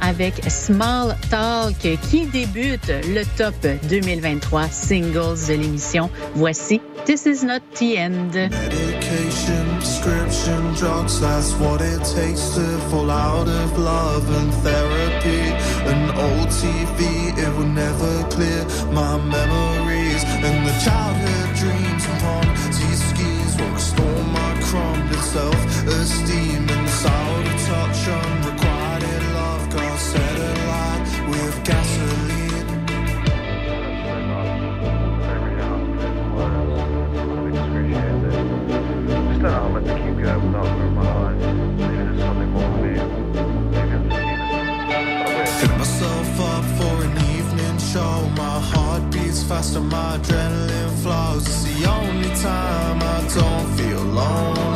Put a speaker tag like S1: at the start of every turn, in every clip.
S1: Avec Small Talk qui débute le top 2023 singles de l'émission. Voici This Is Not the End. Medication, prescription, drugs, that's what it takes to fall out of love and therapy. An old TV, it will never clear my memories and the childhood dreams upon these skis will restore my crumbling self-esteem and sour touch unrequited love got set alight with gasoline. Just myself up for an evening show. My heart beats faster, my adrenaline flows. It's the only time I don't feel alone.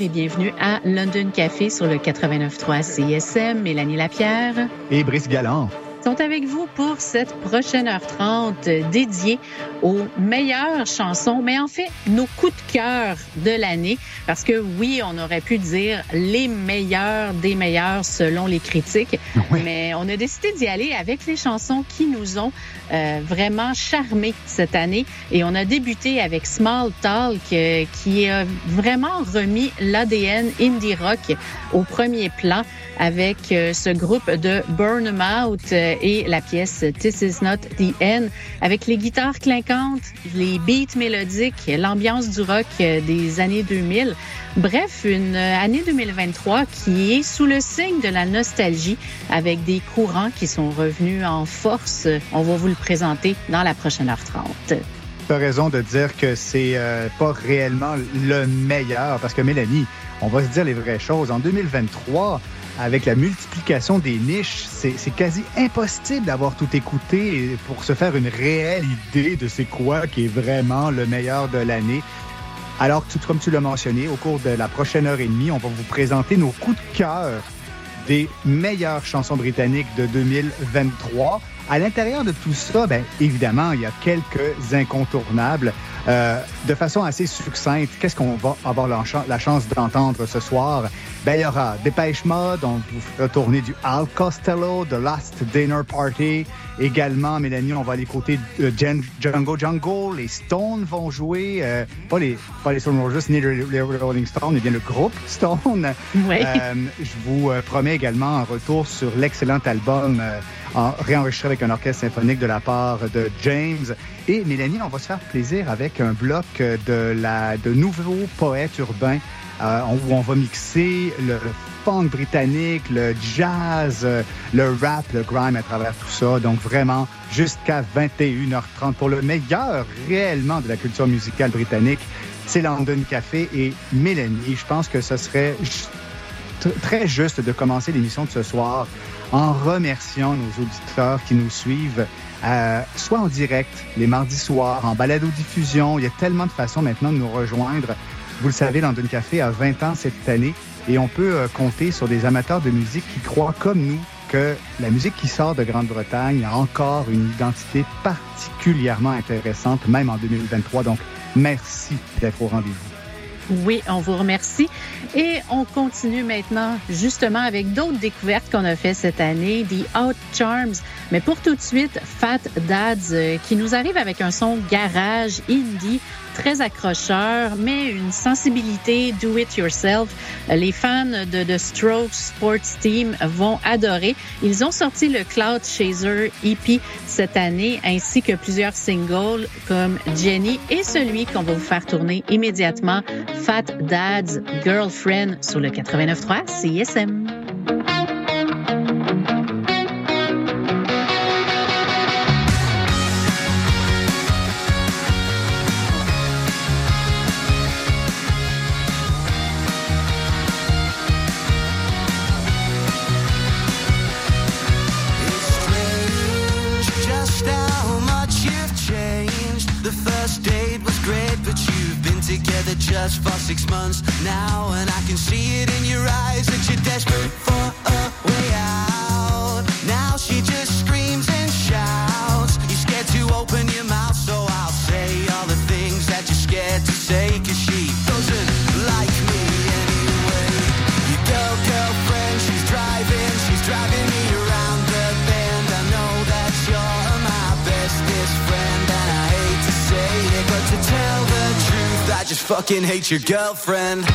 S1: Et bienvenue à London Café sur le 89.3 CSM. Mélanie Lapierre.
S2: Et Brice Galland.
S3: sont avec vous pour cette prochaine heure 30 dédiée aux meilleures chansons, mais en fait, nos coups de cœur de l'année. Parce que oui, on aurait pu dire les meilleurs des meilleurs selon les critiques, mais on a décidé d'y aller avec les chansons qui nous ont euh, vraiment charmés cette année. Et on a débuté avec Small Talk, euh, qui a vraiment remis l'ADN indie rock au premier plan avec euh, ce groupe de Burn Em Out euh, et la pièce This Is Not the End, avec les guitares clinquantes, les beats mélodiques, l'ambiance du rock euh, des années 2000. Bref, une année 2023 qui est sous le signe de la nostalgie avec des courants qui sont revenus en force. On va vous le présenter dans la prochaine heure 30.
S2: Tu raison de dire que c'est pas réellement le meilleur parce que Mélanie, on va se dire les vraies choses. En 2023, avec la multiplication des niches, c'est quasi impossible d'avoir tout écouté pour se faire une réelle idée de c'est quoi qui est vraiment le meilleur de l'année. Alors, tout comme tu l'as mentionné, au cours de la prochaine heure et demie, on va vous présenter nos coups de cœur des meilleures chansons britanniques de 2023. À l'intérieur de tout ça, bien, évidemment, il y a quelques incontournables. Euh, de façon assez succincte, qu'est-ce qu'on va avoir la, chance d'entendre ce soir? Ben, il y aura Dépêche Mode, on vous fera tourner du Al Costello, The Last Dinner Party. Également, Mélanie, on va aller côté de Django Jungle. Les Stones vont jouer, euh, pas, les, pas les Stone Roses ni les Rolling Stones, mais bien le groupe Stone.
S3: Oui. Euh,
S2: je vous promets également un retour sur l'excellent album réenregistré avec un orchestre symphonique de la part de James. Et Mélanie, on va se faire plaisir avec un bloc de, la, de nouveaux poètes urbains euh, où on va mixer le funk britannique, le jazz, le rap, le grime à travers tout ça. Donc vraiment jusqu'à 21h30 pour le meilleur réellement de la culture musicale britannique. C'est London Café et Mélanie. Je pense que ce serait très juste de commencer l'émission de ce soir en remerciant nos auditeurs qui nous suivent, euh, soit en direct, les mardis soirs, en balado-diffusion. Il y a tellement de façons maintenant de nous rejoindre. Vous le savez, London Café a 20 ans cette année et on peut euh, compter sur des amateurs de musique qui croient comme nous que la musique qui sort de Grande-Bretagne a encore une identité particulièrement intéressante, même en 2023. Donc, merci d'être au rendez-vous.
S3: Oui, on vous remercie. Et on continue maintenant justement avec d'autres découvertes qu'on a fait cette année, The Out Charms. Mais pour tout de suite, Fat Dads euh, qui nous arrive avec un son garage indie très accrocheur, mais une sensibilité do it yourself. Les fans de The Strokes Sports Team vont adorer. Ils ont sorti le Cloud Chaser EP cette année, ainsi que plusieurs singles comme Jenny et celui qu'on va vous faire tourner immédiatement, Fat Dad's Girlfriend sur le 89.3 CSM.
S4: Just for six months now, and I can see it in your eyes that you're desperate for a way out. Now she just fucking hate your girlfriend. It's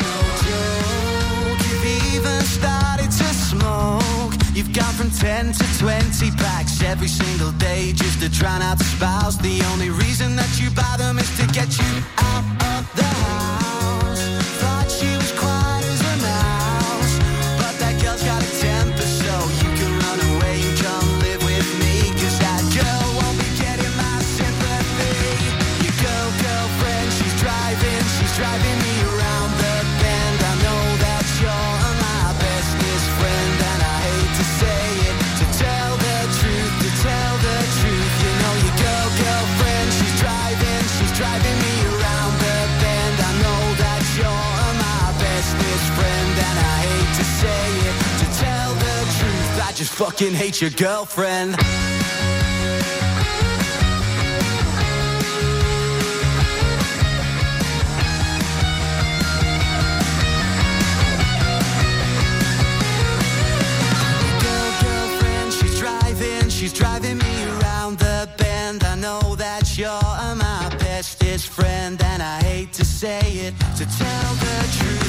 S4: no joke, you've even started to smoke. You've gone from 10 to 20 packs every single day just to drown out the spouse. The only reason that you buy them is to get you out of the house.
S5: fucking hate your girlfriend. She's driving me around the bend. I know that you're my bestest friend, and I hate to say it. To tell the truth.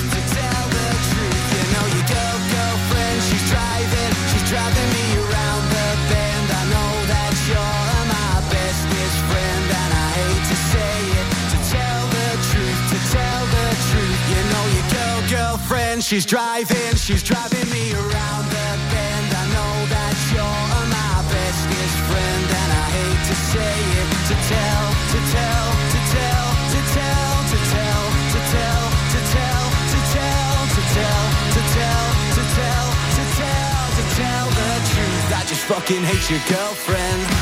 S5: She's driving, she's driving me around the bend. I know that you're my bestest friend, and I hate to say it, to tell, to tell, to tell, to tell, to tell, to tell, to tell, to tell, to tell, to tell, to tell, to tell, to tell the truth. I just fucking hate your girlfriend.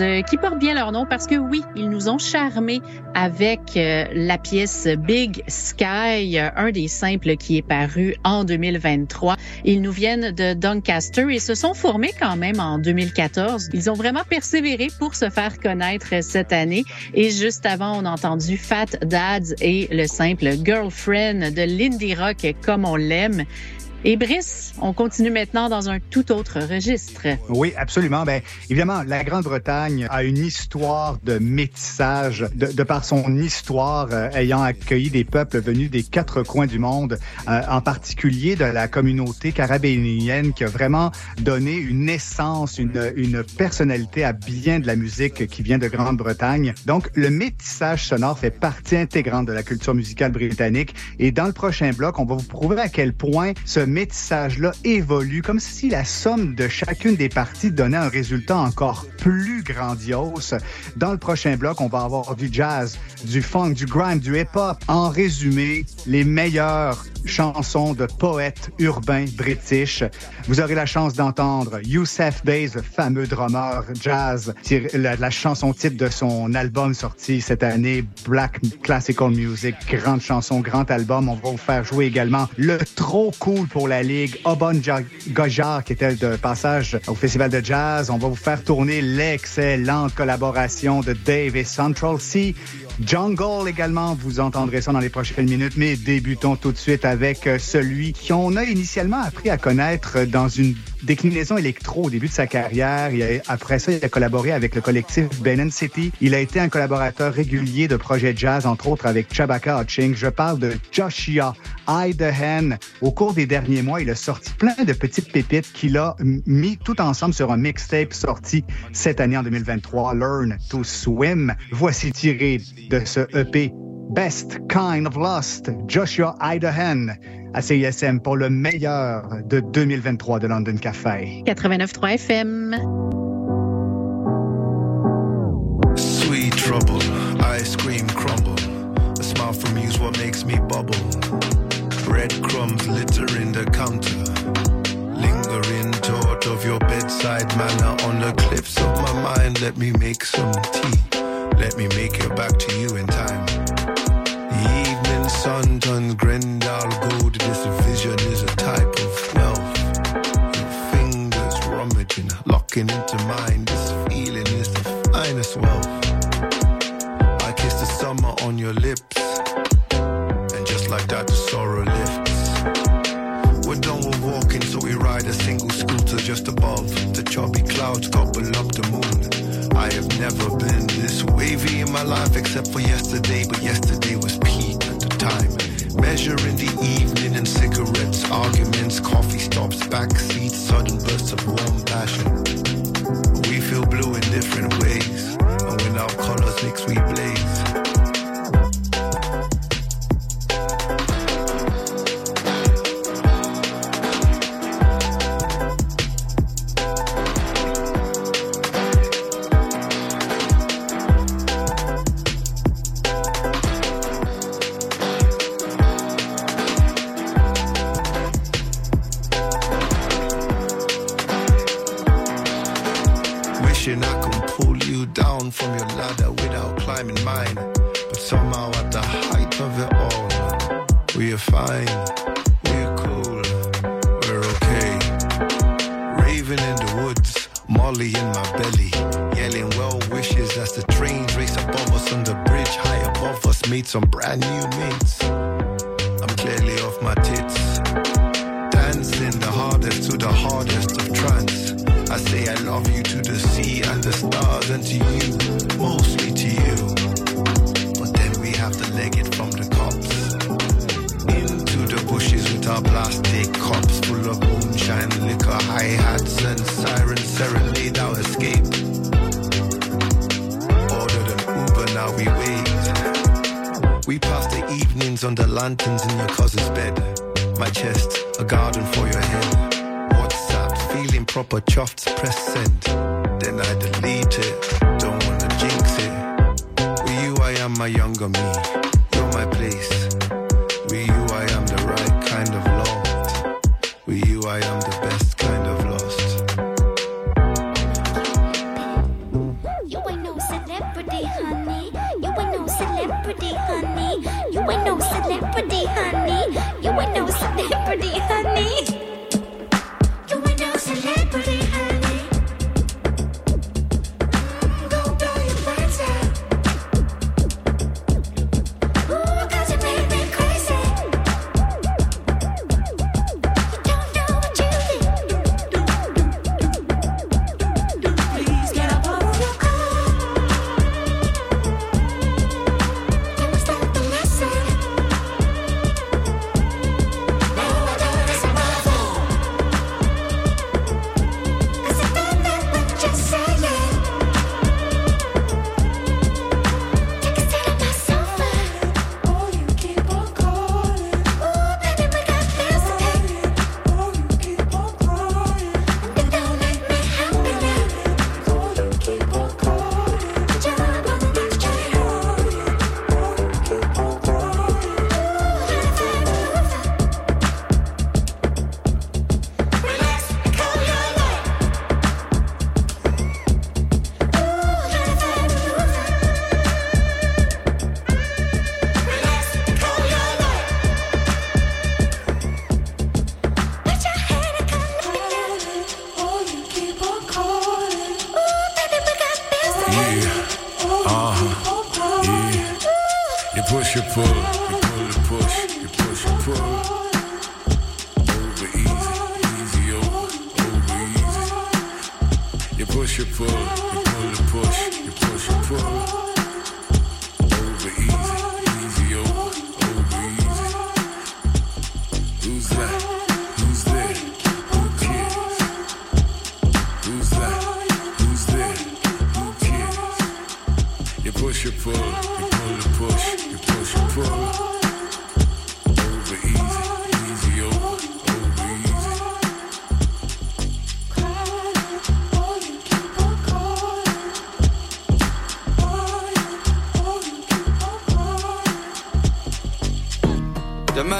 S3: Euh, qui portent bien leur nom parce que oui, ils nous ont charmés avec euh, la pièce Big Sky, euh, un des simples qui est paru en 2023. Ils nous viennent de Doncaster et se sont formés quand même en 2014. Ils ont vraiment persévéré pour se faire connaître cette année. Et juste avant, on a entendu Fat Dads et le simple Girlfriend de l'indie rock comme on l'aime. Et Brice, on continue maintenant dans un tout autre registre.
S2: Oui, absolument. Ben, évidemment, la Grande-Bretagne a une histoire de métissage, de, de par son histoire euh, ayant accueilli des peuples venus des quatre coins du monde, euh, en particulier de la communauté carabénienne qui a vraiment donné une essence, une, une personnalité à bien de la musique qui vient de Grande-Bretagne. Donc, le métissage sonore fait partie intégrante de la culture musicale britannique. Et dans le prochain bloc, on va vous prouver à quel point ce métissage-là évolue, comme si la somme de chacune des parties donnait un résultat encore plus grandiose. Dans le prochain bloc, on va avoir du jazz, du funk, du grime, du hip-hop. En résumé, les meilleures chansons de poètes urbains british. Vous aurez la chance d'entendre Youssef Bey, le fameux drummer jazz, la, chanson type de son album sorti cette année, Black Classical Music. Grande chanson, grand album. On va vous faire jouer également le trop cool pour la Ligue, Obon Gojar, qui était de passage au Festival de Jazz. On va vous faire tourner l'excellente collaboration de Dave et Central C. Jungle également, vous entendrez ça dans les prochaines minutes, mais débutons tout de suite avec euh, celui qu'on a initialement appris à connaître dans une déclinaison électro au début de sa carrière. Après ça, il a collaboré avec le collectif Benin City. Il a été un collaborateur régulier de projets jazz, entre autres avec Chabaka Hutchings. Je parle de Joshua I the Hen. Au cours des derniers mois, il a sorti plein de petites pépites qu'il a mis tout ensemble sur un mixtape sorti cette année en 2023, Learn to Swim. Voici tiré de ce EP Best Kind of Lost, Joshua Idahan à CISM pour le meilleur de 2023 de London Café.
S3: 89.3 FM.
S6: Sweet trouble, ice cream crumble. A smile from you's what makes me bubble. Breadcrumbs littering the counter. Lingering thought of your bedside manner on the cliffs of my mind. Let me make some tea. Let me make it back to you in time. The evening sun turns Grendel gold. This vision is a type of wealth. Your fingers rummaging, locking into mine. This feeling is the finest wealth. I kiss the summer on your lips. And just like that, the sorrow lifts. We're done with walking, so we ride a single scooter just above. The choppy clouds gobble up the moon. I have never been this wavy in my life except for yesterday, but yesterday was peak at the time. Measuring the evening and cigarettes, arguments, coffee stops, back seats, sudden bursts of warm passion. We feel blue in different ways, and when our colors mix, we blaze.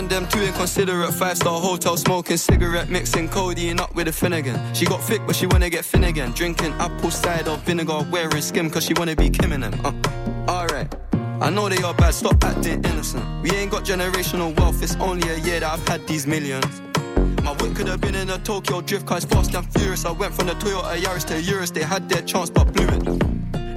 S6: The
S7: them too inconsiderate. Five star hotel smoking cigarette, mixing codeine up with a Finnegan. She got thick, but she wanna get thin again. Drinking apple cider vinegar, wearing skim, cause she wanna be Kim and them. Uh, alright. I know they are bad, stop acting innocent. We ain't got generational wealth, it's only a year that I've had these millions. My whip could have been in a Tokyo drift car, fast and furious. I went from the Toyota Yaris to Urus, they had their chance but blew it.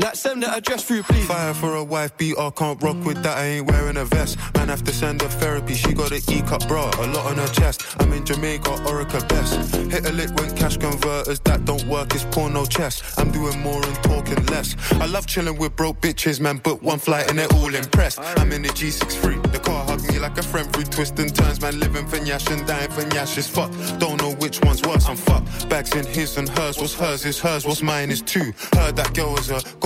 S7: Now send the address through, please.
S8: Fire for a wife beater, can't rock with that, I ain't wearing a vest. Man, have to send her therapy, she got an E-cup bra, a lot on her chest. I'm in Jamaica, Orica best. Hit a lick when cash converters, that don't work, it's porno chess. I'm doing more and talking less. I love chilling with broke bitches, man, but one flight and they're all impressed. I'm in the G63, the car hug me like a friend through twists and turns, man, living for Nyash and dying for Nyash is fucked. Don't know which one's worse, I'm fucked. Bags in his and hers, what's hers is hers, what's mine is two. Heard that girl was a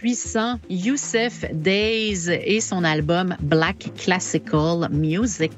S3: Puissant, Youssef Days et son album Black Classical Music.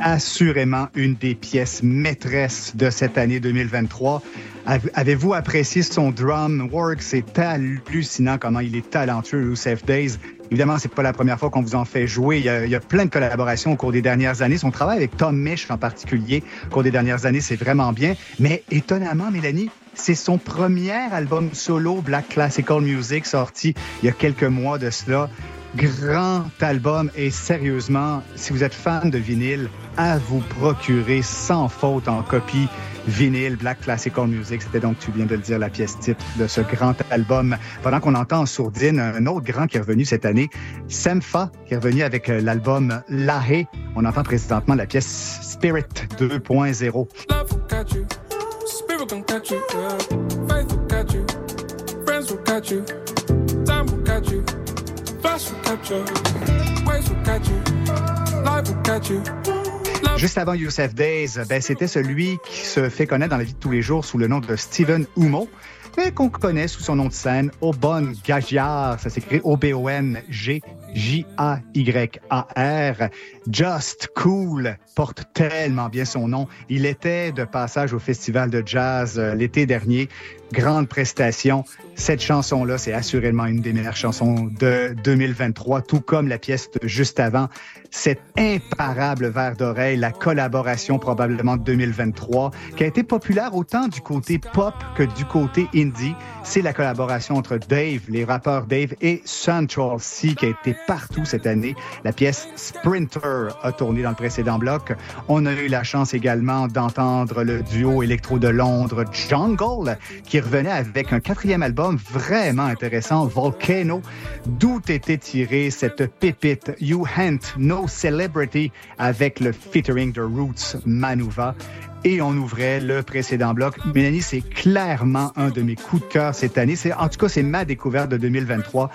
S2: Assurément une des pièces maîtresses de cette année 2023. Avez- Avez-vous apprécié son drum work? C'est hallucinant comment il est talentueux, Youssef Days. Évidemment, c'est pas la première fois qu'on vous en fait jouer. Il y, a, plein de collaborations au cours des dernières années. Son travail avec Tom Misch en particulier au cours des dernières années, c'est vraiment bien. Mais étonnamment, Mélanie, c'est son premier album solo, Black Classical Music, sorti il y a quelques mois de cela. Grand album et sérieusement, si vous êtes fan de vinyle, à vous procurer sans faute en copie vinyle Black Classical Music. C'était donc, tu viens de le dire, la pièce titre de ce grand album. Pendant qu'on entend en sourdine un autre grand qui est revenu cette année, Semfa, qui est revenu avec euh, l'album Lahé. On entend présentement la pièce Spirit 2.0.
S9: Love will catch you. Spirit catch you. Will catch you. Friends will catch you. Time will catch you. Flash will capture. Waves will catch you. Life will catch you.
S2: Juste avant Youssef Days, ben, c'était celui qui se fait connaître dans la vie de tous les jours sous le nom de Steven Humo, mais qu'on connaît sous son nom de scène, Obon Gagiar. Ça s'écrit O-B-O-N-G-J-A-Y-A-R. Just Cool porte tellement bien son nom. Il était de passage au Festival de jazz euh, l'été dernier. Grande prestation. Cette chanson-là, c'est assurément une des meilleures chansons de 2023, tout comme la pièce de juste avant. Cet imparable verre d'oreille, la collaboration probablement de 2023, qui a été populaire autant du côté pop que du côté indie. C'est la collaboration entre Dave, les rappeurs Dave et Central C, qui a été partout cette année. La pièce Sprinter a tourné dans le précédent bloc. On a eu la chance également d'entendre le duo électro de Londres, Jungle, qui revenait avec un quatrième album vraiment intéressant, Volcano, d'où était tirée cette pépite You Hant No Celebrity avec le featuring de Roots Manuva. Et on ouvrait le précédent bloc. Mélanie, c'est clairement un de mes coups de cœur cette année. C'est, en tout cas, c'est ma découverte de 2023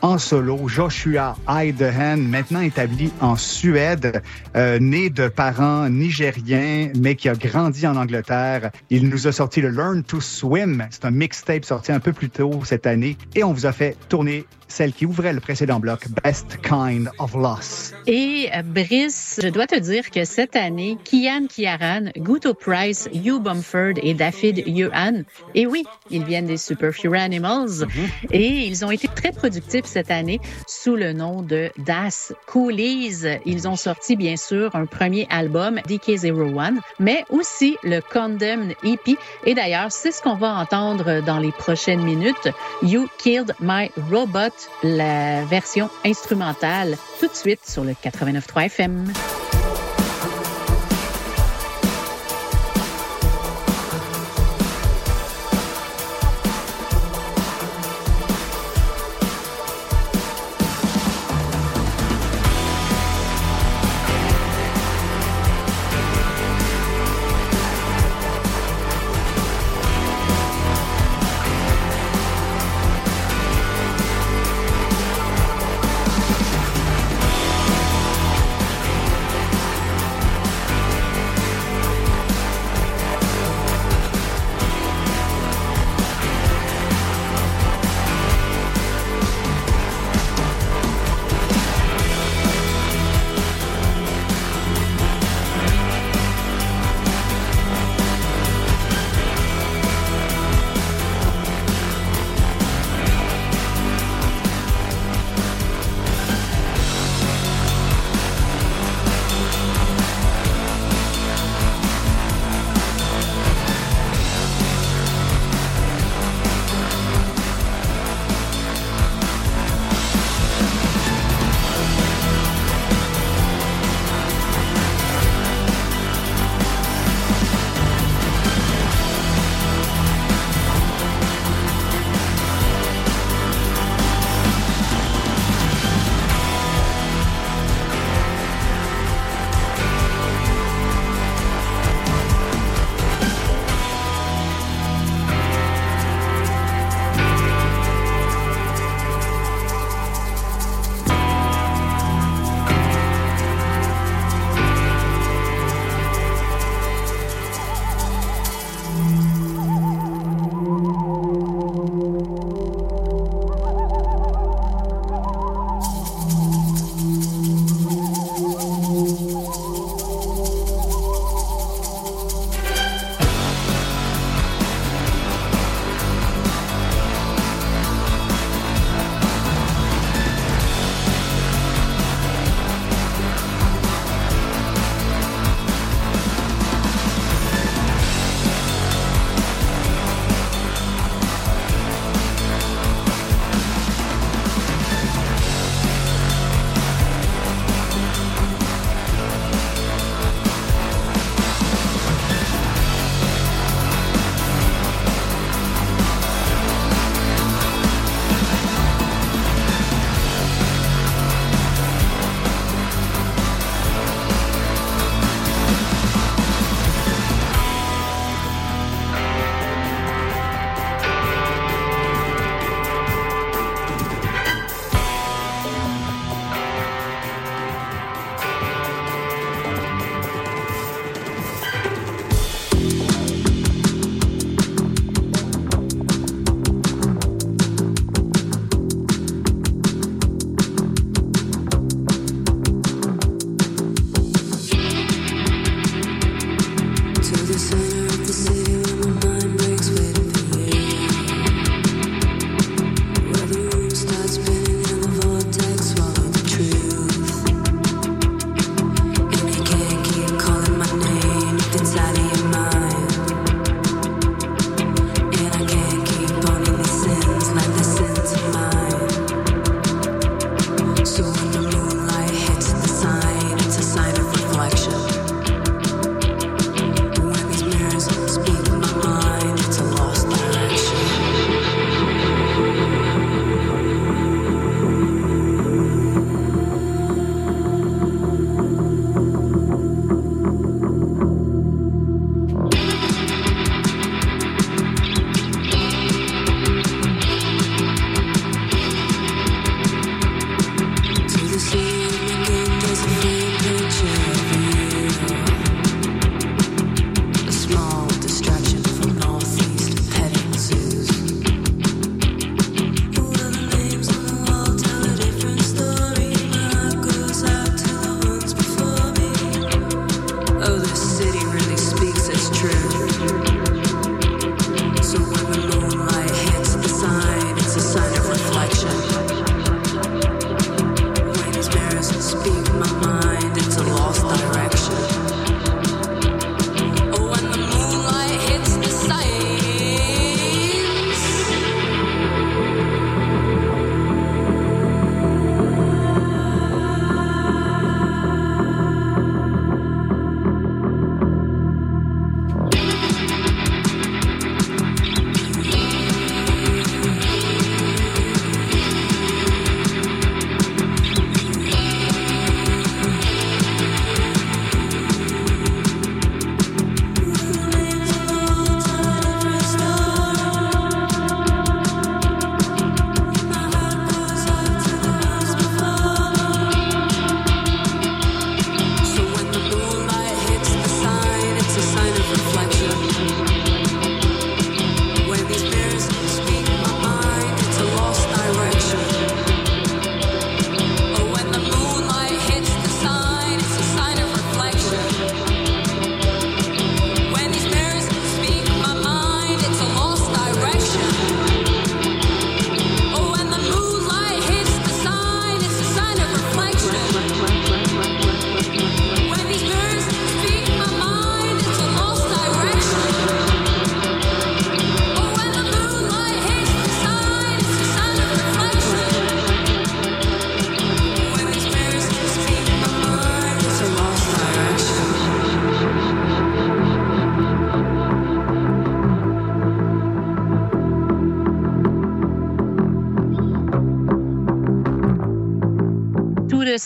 S2: en solo. Joshua Heidehan, maintenant établi en Suède, euh, né de parents nigériens, mais qui a grandi en Angleterre. Il nous a sorti le Learn to Swim. C'est un mixtape sorti un peu plus tôt cette année. Et on vous a fait tourner celle qui ouvrait le précédent bloc, Best Kind of Loss.
S3: Et euh, Brice, je dois te dire que cette année, Kian Kiaran, Price, Hugh Bumford et David Yuan, et oui, ils viennent des Superfure Animals, et ils ont été très productifs cette année sous le nom de Das Coolies. Ils ont sorti, bien sûr, un premier album, DK01, mais aussi le Condemned EP. Et d'ailleurs, c'est ce qu'on va entendre dans les prochaines minutes. You Killed My Robot, la version instrumentale, tout de suite sur le 89.3 FM.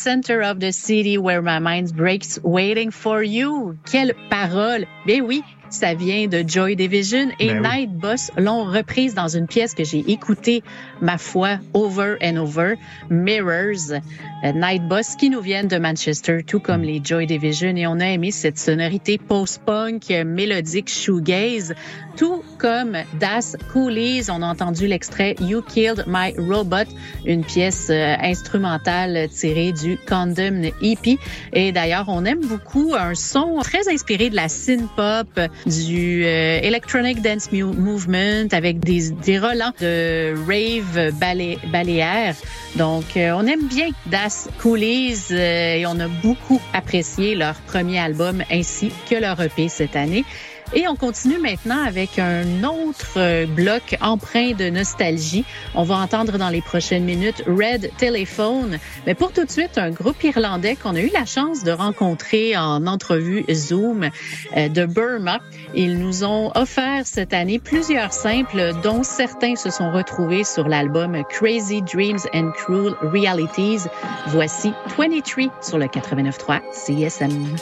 S3: Center of the city where my mind breaks waiting for you. Quelle parole! Ben oui, ça vient de Joy Division et
S2: Ben oui.
S3: Night Boss l'ont reprise dans une pièce que j'ai écoutée, ma foi, over and over, Mirrors. Euh, Night Boss qui nous viennent de Manchester, tout comme les Joy Division et on a aimé cette sonorité post-punk, mélodique, shoegaze, tout comme Das Coolies. On a entendu l'extrait You Killed My Robot, une pièce euh, instrumentale tirée du Condemn EP. Et d'ailleurs, on aime beaucoup un son très inspiré de la synth-pop, du euh, electronic dance movement avec des, des relents de rave balai, baléaire. Donc, euh, on aime bien Das Coolies euh, et on a beaucoup apprécié leur premier album ainsi que leur EP cette année. Et on continue maintenant avec un autre euh, bloc empreint de nostalgie. On va entendre dans les prochaines minutes Red Telephone. Mais pour tout de suite, un groupe irlandais qu'on a eu la chance de rencontrer en entrevue Zoom euh, de Burma. Ils nous ont offert cette année plusieurs simples, dont certains se sont retrouvés sur l'album Crazy Dreams and Cruel Realities. Voici 23 sur le 89.3 CSM.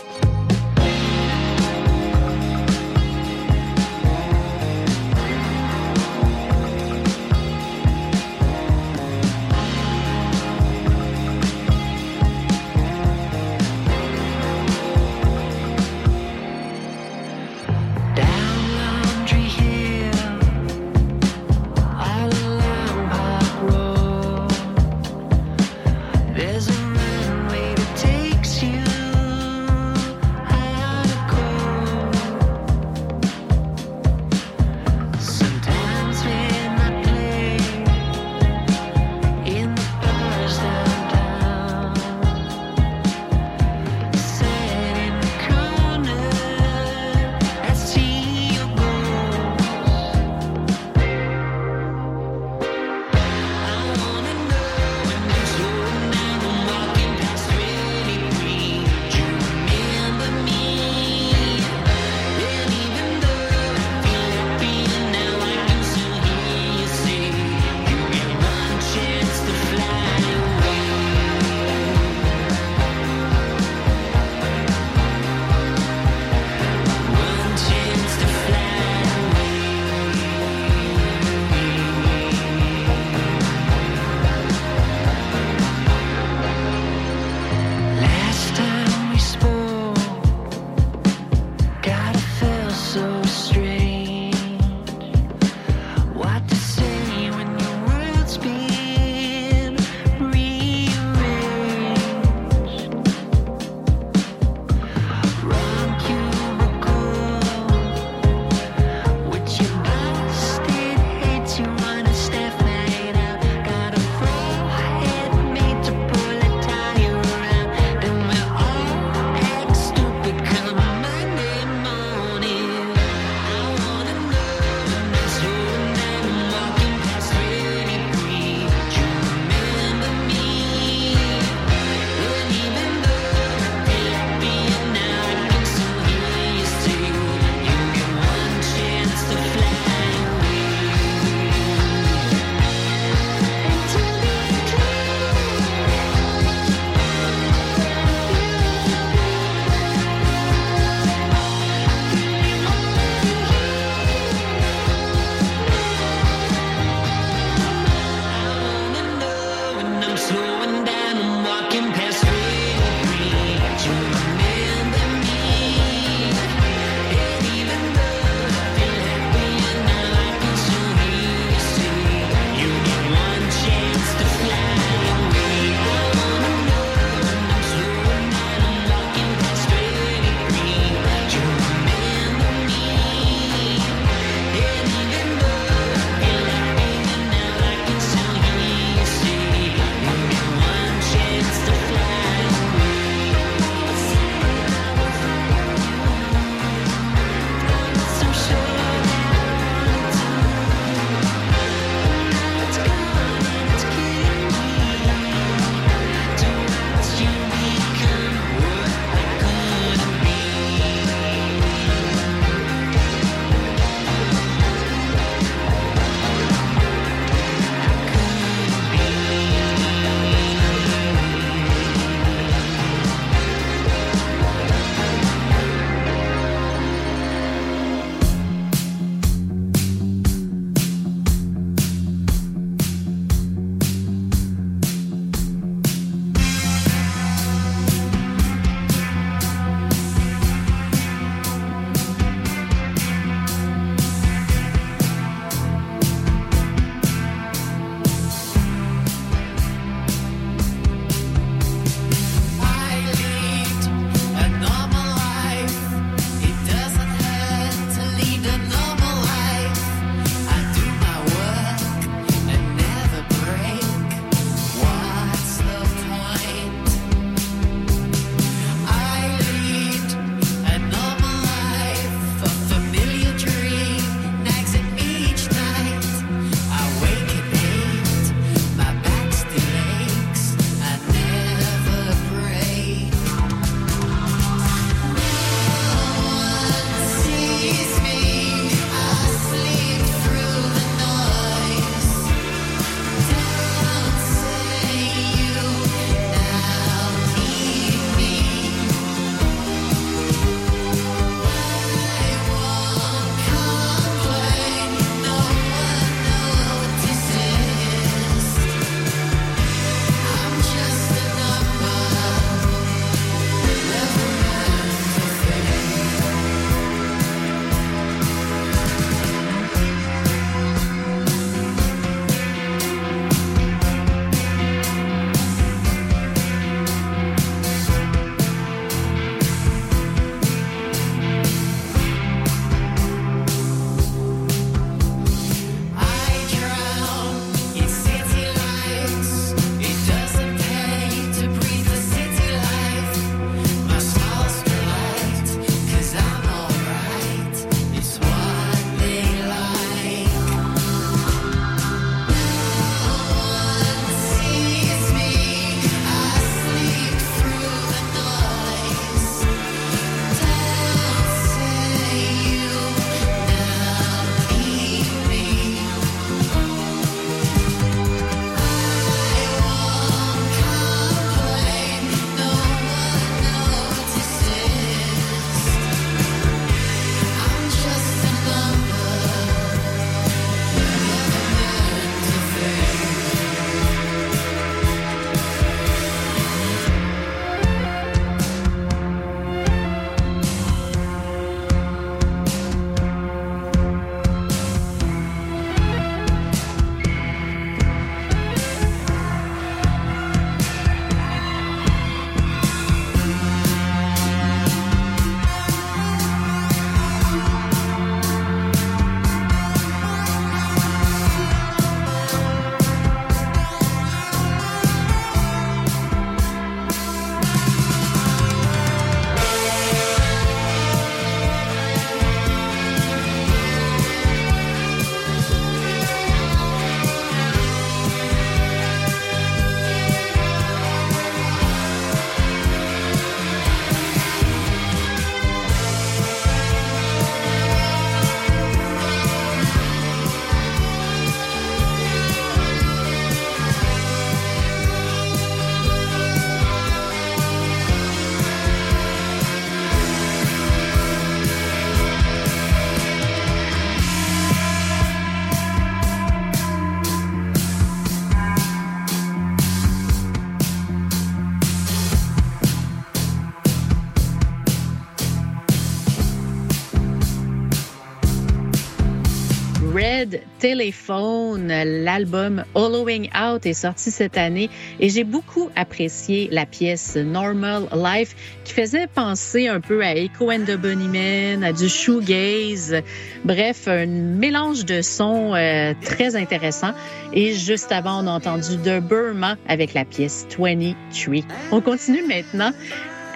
S3: Red Telephone. L'album Hollowing Out est sorti cette année et j'ai beaucoup apprécié la pièce Normal Life qui faisait penser un peu à Echo and the Bunnymen, à du shoegaze. Bref, un mélange de sons euh, très intéressant. Et juste avant, on a entendu The Burma avec la pièce 23. On continue maintenant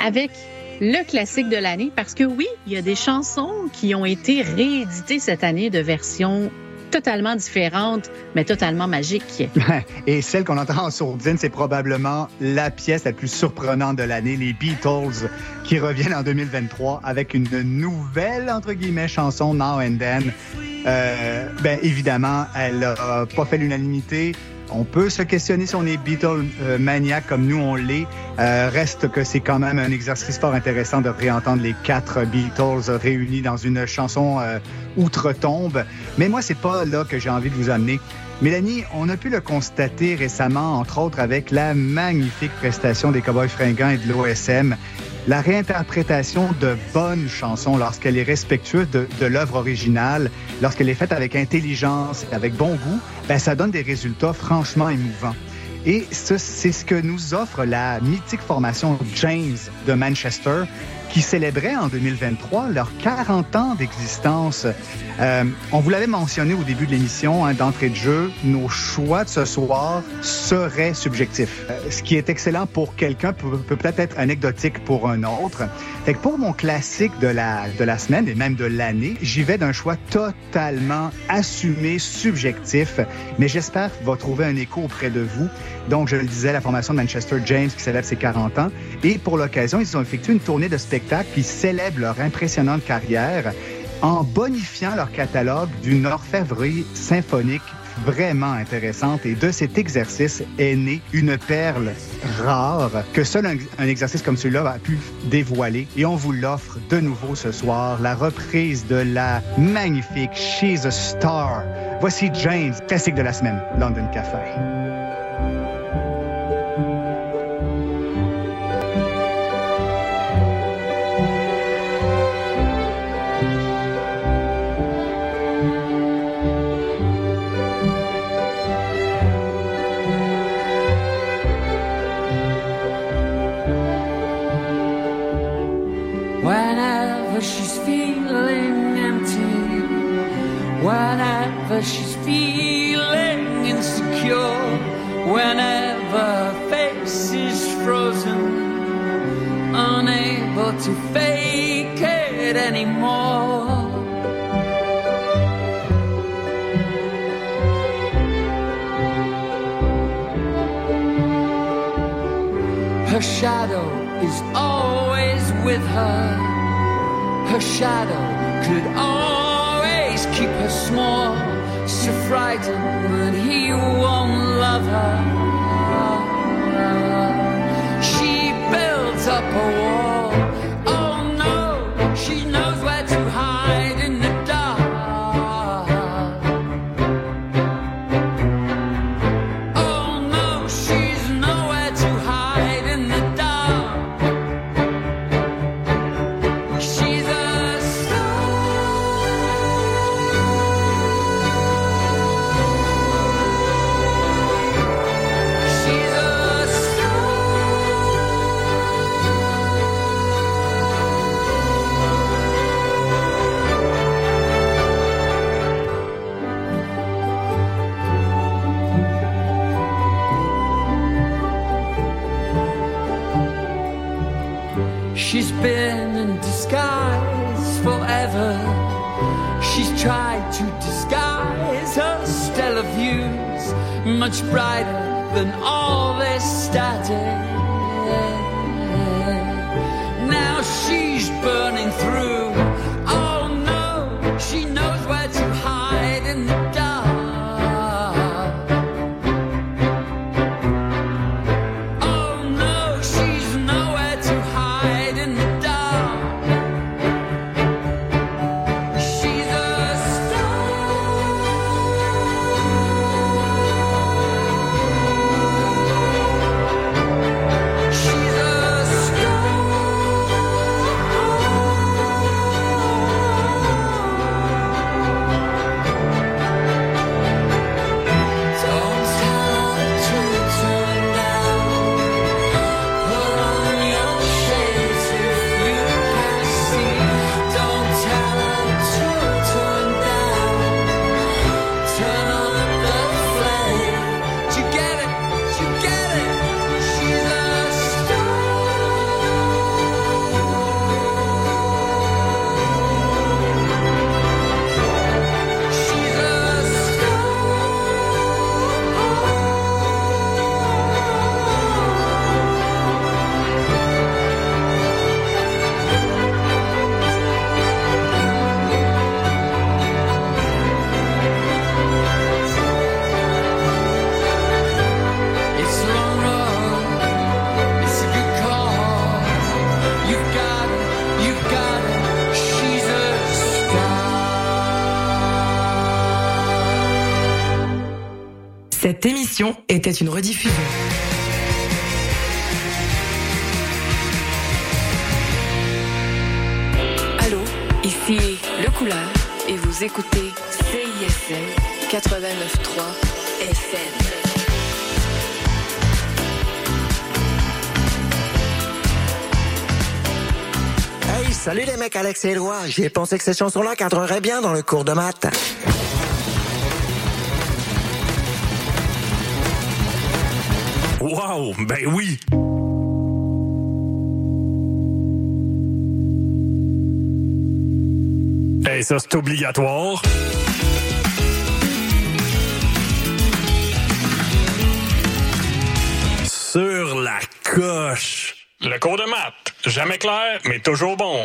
S3: avec le classique de l'année parce que oui, il y a des chansons qui ont été rééditées cette année de versions totalement différentes, mais totalement magiques.
S2: Et celle qu'on entend en sourdine, c'est probablement la pièce la plus surprenante de l'année, les Beatles, qui reviennent en 2023 avec une nouvelle, entre guillemets, chanson, Now and Then. Euh, ben, évidemment, elle n'a pas fait l'unanimité. On peut se questionner si on est Beatle euh, maniaque comme nous on l'est. Euh, reste que c'est quand même un exercice fort intéressant de réentendre les quatre Beatles réunis dans une chanson euh, outre-tombe. Mais moi, c'est pas là que j'ai envie de vous amener. Mélanie, on a pu le constater récemment, entre autres avec la magnifique prestation des Cowboys fringants et de l'OSM. La réinterprétation de bonnes chansons lorsqu'elle est respectueuse de, l'œuvre originale, lorsqu'elle est faite avec intelligence, avec bon goût, ben, ça donne des résultats franchement émouvants. Et ce- c'est ce que nous offre la mythique formation James de Manchester, qui célébrait en 2023 leurs 40 ans d'existence. Euh, on vous l'avait mentionné au début de l'émission, hein, d'entrée de jeu, nos choix de ce soir seraient subjectifs. Euh, ce qui est excellent pour quelqu'un peut peut peut-être être anecdotique pour un autre. Fait que pour mon classique de la, de la semaine et même de l'année, j'y vais d'un choix totalement assumé, subjectif, mais j'espère va trouver un écho auprès de vous. Donc, je le disais, la formation de Manchester James qui célèbre ses 40 ans. Et pour l'occasion, ils ont effectué une tournée de spectacles qui célèbre leur impressionnante carrière en bonifiant leur catalogue d'une orfèvrerie symphonique vraiment intéressante. Et de cet exercice est née une perle rare que seul un, un exercice comme celui-là a pu dévoiler. Et on vous l'offre de nouveau ce soir, la reprise de la magnifique She's a Star. Voici James, classique de la semaine, London Café.
S10: Whenever she's feeling insecure, whenever her face is frozen, unable to fake it anymore. Her shadow is always with her. Her shadow could always keep her small, so frightened that he won't love her.
S11: Émission était une rediffusion.
S12: Allô, ici Le Couleur et vous écoutez CISM 89.3 FM.
S13: Hey, salut les mecs Alex et Éloi. J'y ai pensé que ces chansons-là cadreraient bien dans le cours de maths.
S14: Ben oui. Hey, ça c'est obligatoire. Sur la coche. Le cours de maths, jamais clair, mais toujours bon.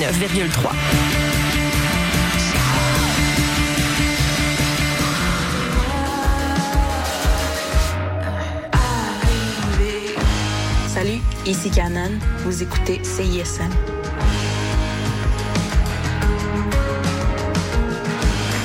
S15: 89,3.
S16: Salut, ici Canon. Vous écoutez CISM.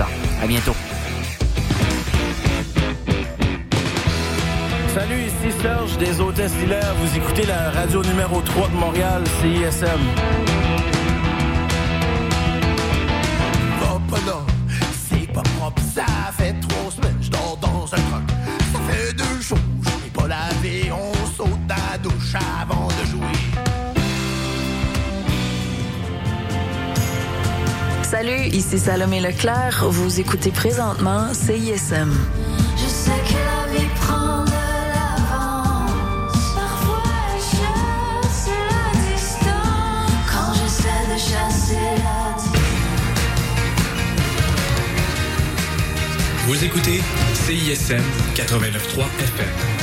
S17: Benstar. À bientôt.
S18: Salut, ici Serge des Hôtesses Hilaire. Vous écoutez la radio numéro 3 de Montréal, CISM.
S16: Salut, ici Salomé Leclerc. Vous écoutez présentement CISM.
S19: Je sais que la vie prend de l'avance. Parfois elle chasse la distance. Quand j'essaie de chasser la
S20: Vous écoutez CISM 89.3 FM.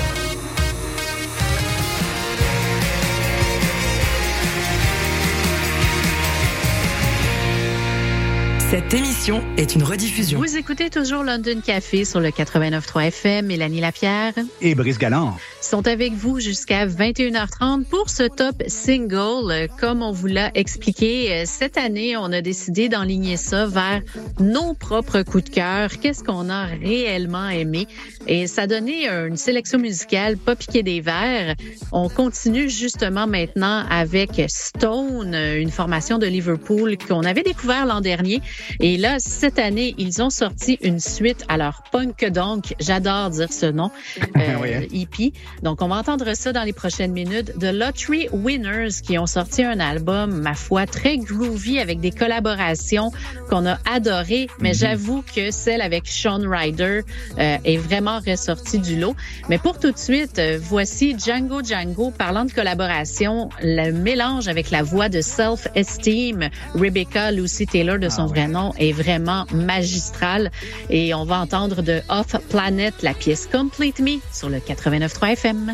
S11: Cette émission est une rediffusion.
S3: Vous écoutez toujours London Café sur le 89.3 FM. Mélanie Lapierre
S2: Et Brice Galland.
S3: sont avec vous jusqu'à 21h30 pour ce top single. Comme on vous l'a expliqué, euh, cette année, on a décidé d'enligner ça vers nos propres coups de cœur. Qu'est-ce qu'on a réellement aimé? Et ça a donné une sélection musicale pas piqué des verres. On continue justement maintenant avec Stone, une formation de Liverpool qu'on avait découvert l'an dernier. Et là, cette année, ils ont sorti une suite à leur punk donc. J'adore dire ce nom. Euh,
S2: Oui, hein.
S3: EP. Donc, on va entendre ça dans les prochaines minutes. The Lottery Winners qui ont sorti un album, ma foi, très groovy avec des collaborations qu'on a adorées. Mais j'avoue que celle avec Sean Ryder euh, est vraiment ressortie du lot. Mais pour tout de suite, euh, voici Django Django. Parlant de collaboration, le mélange avec la voix de Self Esteem, Rebecca Lucy Taylor de son vrai nom, est vraiment magistral. Et on va entendre de Off Planet la pièce Complete Me sur le 89.3 FM.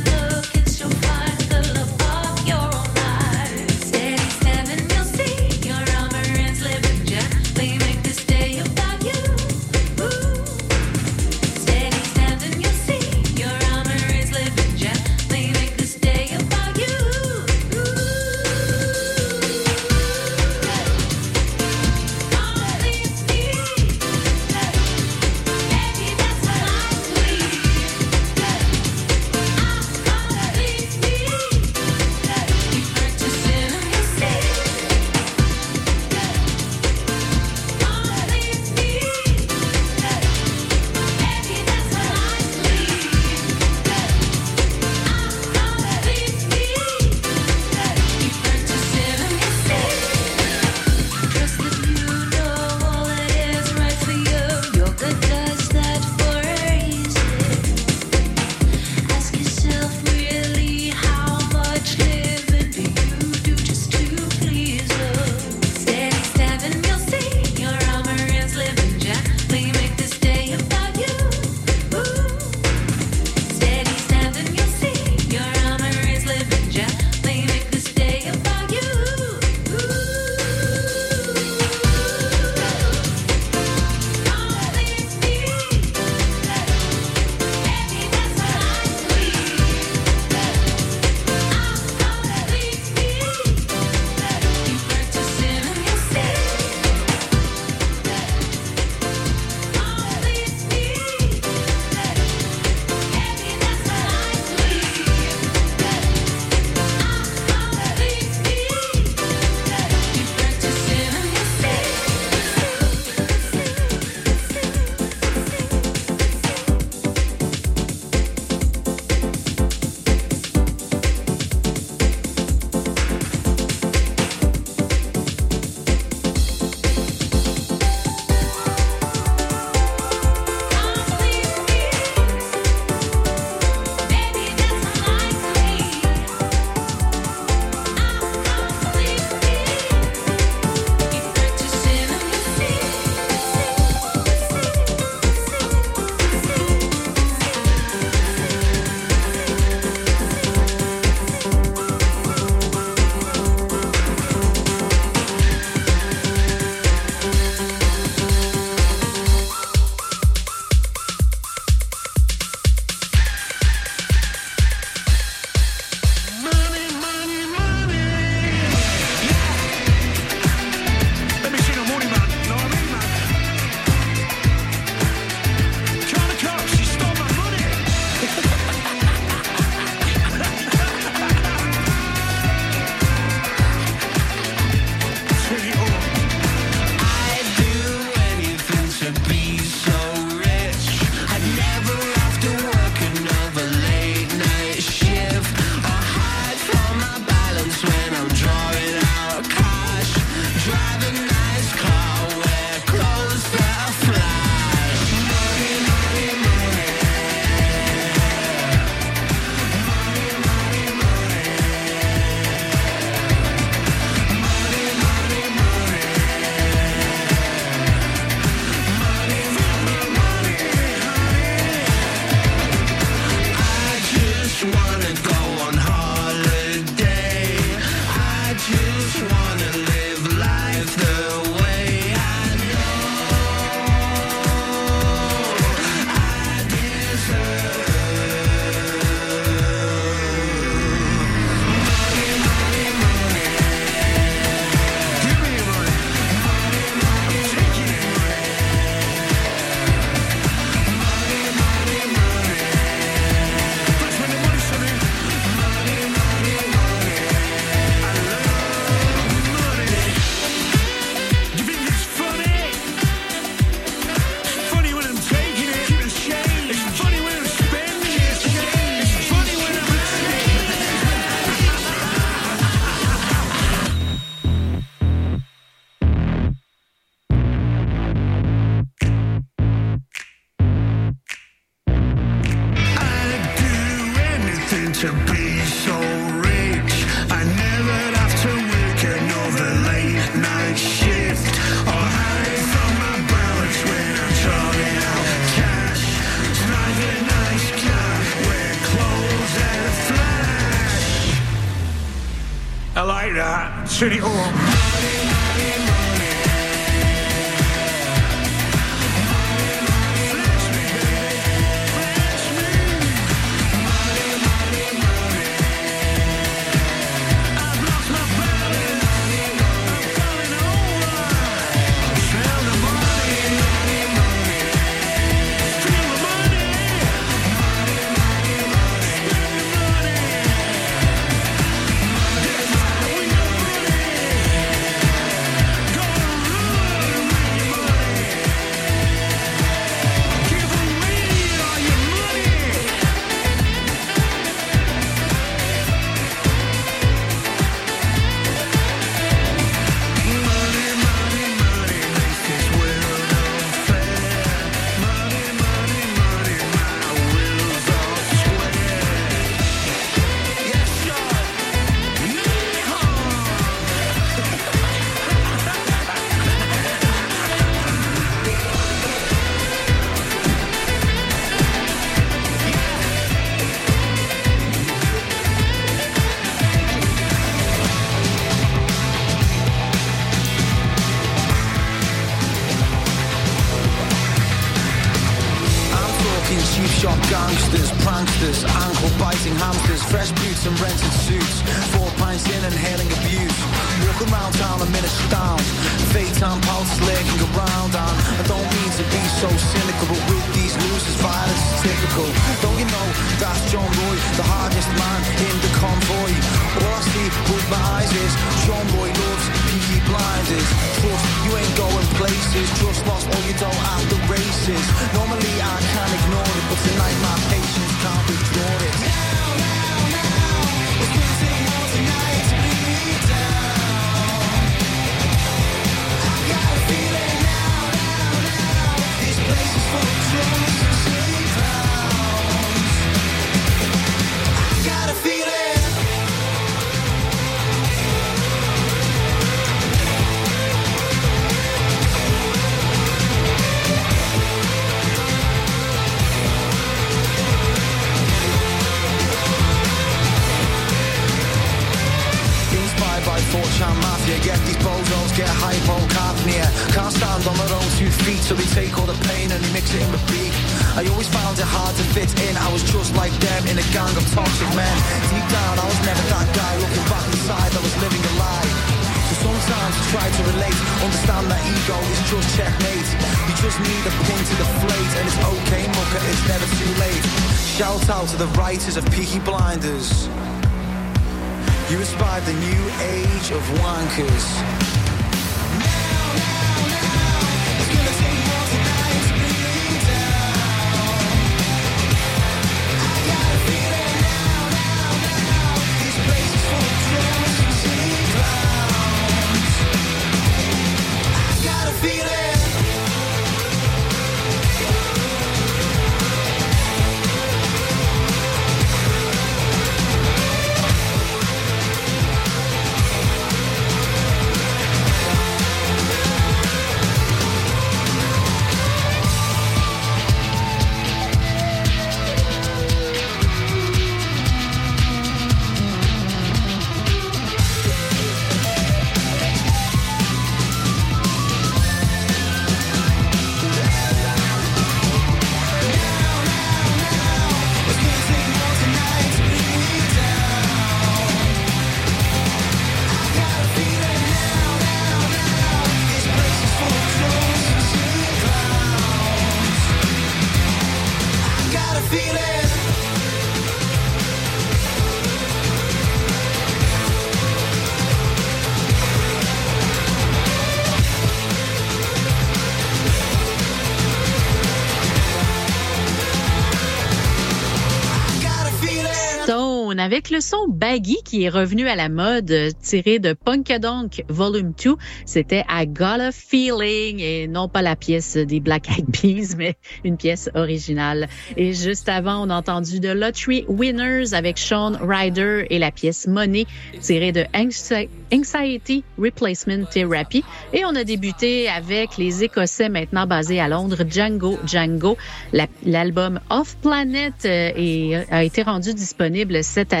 S3: Avec le son Baggy qui est revenu à la mode, euh, tiré de Punkadonk Volume 2. C'était I Got a Feeling et non pas la pièce des Black Eyed Peas, mais une pièce originale. Et juste avant, on a entendu The Lottery Winners avec Sean Ryder et la pièce Money tirée de Anxi- Anxiety Replacement Therapy. Et on a débuté avec les Écossais maintenant basés à Londres, Django Django. La- L'album Off Planet euh, a été rendu disponible cette année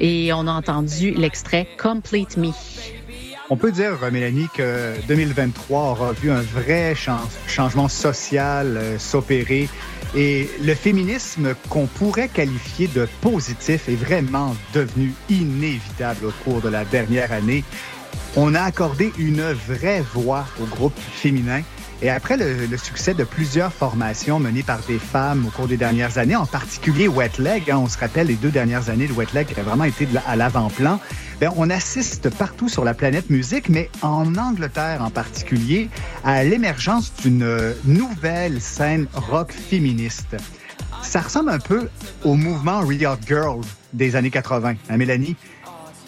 S3: et on a entendu l'extrait Complete Me.
S2: On peut dire, euh, Mélanie, que 2023 aura vu un vrai chan- changement social euh, s'opérer et le féminisme qu'on pourrait qualifier de positif est vraiment devenu inévitable au cours de la dernière année. On a accordé une vraie voix au groupe féminin. Et après le, le succès de plusieurs formations menées par des femmes au cours des dernières années, en particulier Wet Leg, hein, on se rappelle les deux dernières années de Wet Leg qui a vraiment été de la- à l'avant-plan, ben, on assiste partout sur la planète musique, mais en Angleterre en particulier, à l'émergence d'une euh, nouvelle scène rock féministe. Ça ressemble un peu au mouvement Riot Girl des années 80, hein, Mélanie?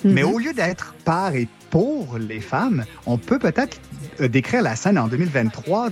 S2: Mais au lieu d'être par et pour les femmes, on peut peut-être euh, décrire la scène en 2023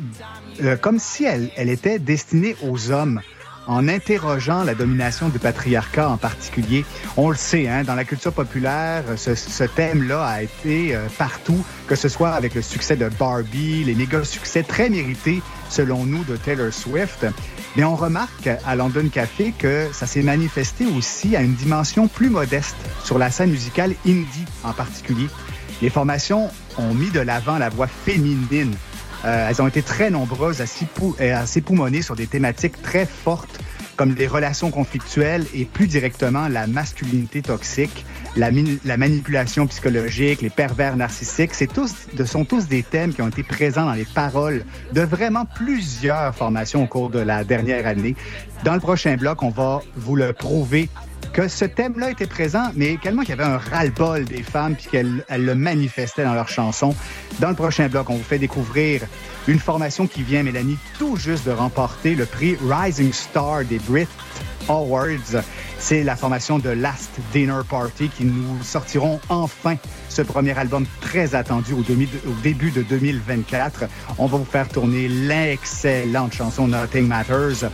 S2: euh, comme si elle, était destinée aux hommes, en interrogeant la domination du patriarcat en particulier. On le sait, hein, dans la culture populaire, ce, ce thème-là a été euh, partout, que ce soit avec le succès de Barbie, les méga succès très mérités, selon nous, de Taylor Swift. Mais on remarque à London Café que ça s'est manifesté aussi à une dimension plus modeste sur la scène musicale indie en particulier. Les formations ont mis de l'avant la voix féminine. Euh, elles ont été très nombreuses euh, à s'époumoner sur des thématiques très fortes comme les relations conflictuelles et plus directement la masculinité toxique, la, manipulation psychologique, les pervers narcissiques. C'est tous, ce sont tous des thèmes qui ont été présents dans les paroles de vraiment plusieurs formations au cours de la dernière année. Dans le prochain bloc, on va vous le prouver que ce thème-là était présent, mais également qu'il y avait un ras-le-bol des femmes puis qu'elles elles le manifestaient dans leurs chansons. Dans le prochain bloc, on vous fait découvrir une formation qui vient, Mélanie, tout juste de remporter le prix Rising Star des Brit Awards. C'est la formation de Last Dinner Party qui nous sortiront enfin ce premier album très attendu au, au début de 2024. On va vous faire tourner l'excellente chanson Nothing Matters.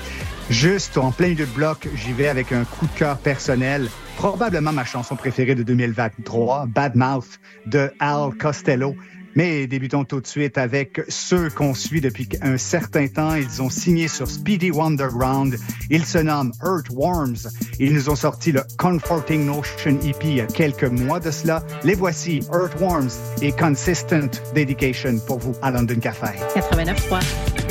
S2: Juste en plein milieu de bloc, j'y vais avec un coup de cœur personnel. Probablement ma chanson préférée de 2023, Bad Mouth de Al Costello. Mais débutons tout de suite avec ceux qu'on suit depuis un certain temps. Ils ont signé sur Speedy Wonderground. Ils se nomment Earthworms. Ils nous ont sorti le Comforting Notion EP il y a quelques mois de cela. Les voici, Earthworms et Consistent Dedication pour vous à London Café.
S3: 89.3.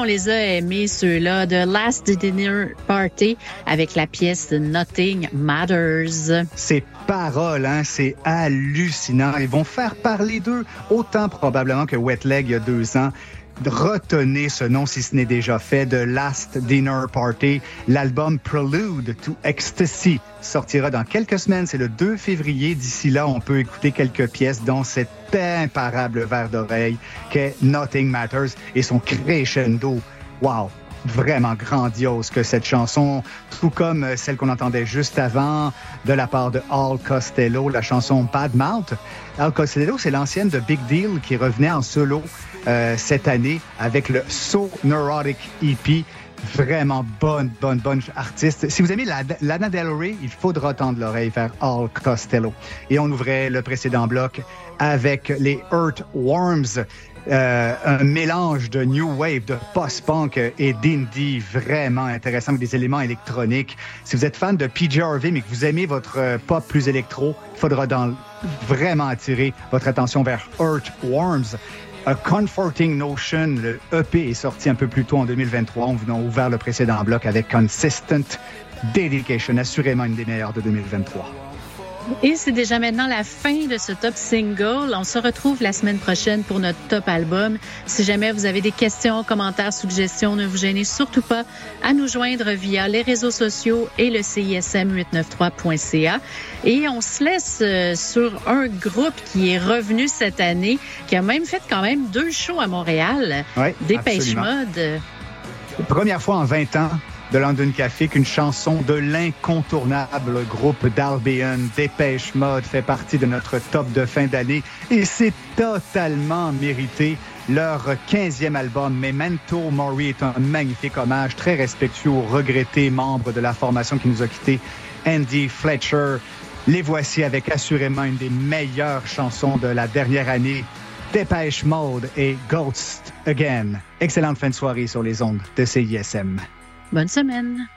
S3: qu'on les a aimés, ceux-là, de Last Dinner Party avec la pièce Nothing Matters.
S2: Ces paroles, hein, c'est hallucinant. Ils vont faire parler d'eux autant probablement que Wet Leg il y a deux ans. Retenez ce nom si ce n'est déjà fait de Last Dinner Party. L'album Prelude to Ecstasy sortira dans quelques semaines. C'est le 2 février. D'ici là, on peut écouter quelques pièces dont cet imparable verre d'oreille qu'est Nothing Matters et son crescendo. Wow! Vraiment grandiose que cette chanson, tout comme celle qu'on entendait juste avant de la part de Al Costello, la chanson Bad Mouth. Al Costello, c'est l'ancienne de Big Deal qui revenait en solo euh, cette année avec le So Neurotic EP. Vraiment bonne, bonne, bonne artiste. Si vous aimez la- Lana Del Rey, il faudra tendre l'oreille vers Al Costello. Et on ouvrait le précédent bloc avec les Earthworms. Euh, un mélange de new wave, de post-punk et d'indie vraiment intéressant avec des éléments électroniques. Si vous êtes fan de PJ Harvey mais que vous aimez votre euh, pop plus électro, il faudra vraiment attirer votre attention vers Earthworms. A Comforting Notion, le EP est sorti un peu plus tôt en 2023. On a ouvert le précédent bloc avec Consistent Dedication, assurément une des meilleures de 2023.
S3: Et c'est déjà maintenant la fin de ce top single. On se retrouve la semaine prochaine pour notre top album. Si jamais vous avez des questions, commentaires, suggestions, ne vous gênez surtout pas à nous joindre via les réseaux sociaux et le CISM893.ca. Et on se laisse euh, sur un groupe qui est revenu cette année, qui a même fait quand même deux shows à Montréal.
S2: Ouais,
S3: Dépêche
S2: absolument.
S3: Mode.
S2: Première fois en 20 ans de London Café qu'une chanson de l'incontournable groupe d'Albion, Dépêche Mode, fait partie de notre top de fin d'année et c'est totalement mérité. Leur 15e album, Memento Mori, est un magnifique hommage très respectueux regretté membre de la formation qui nous a quittés, Andy Fletcher. Les voici avec assurément une des meilleures chansons de la dernière année, Dépêche Mode et Ghost Again. Excellente fin de soirée sur les ondes de CISM.
S21: Bonne semaine.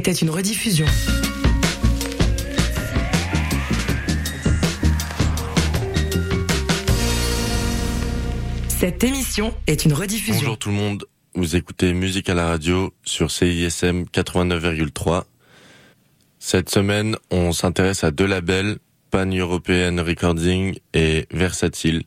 S17: était une rediffusion. Cette émission est une rediffusion.
S22: Bonjour tout le monde, vous écoutez Musique à la radio sur CISM 89,3. Cette semaine, on s'intéresse à deux labels, Pan European Recording et Versatile.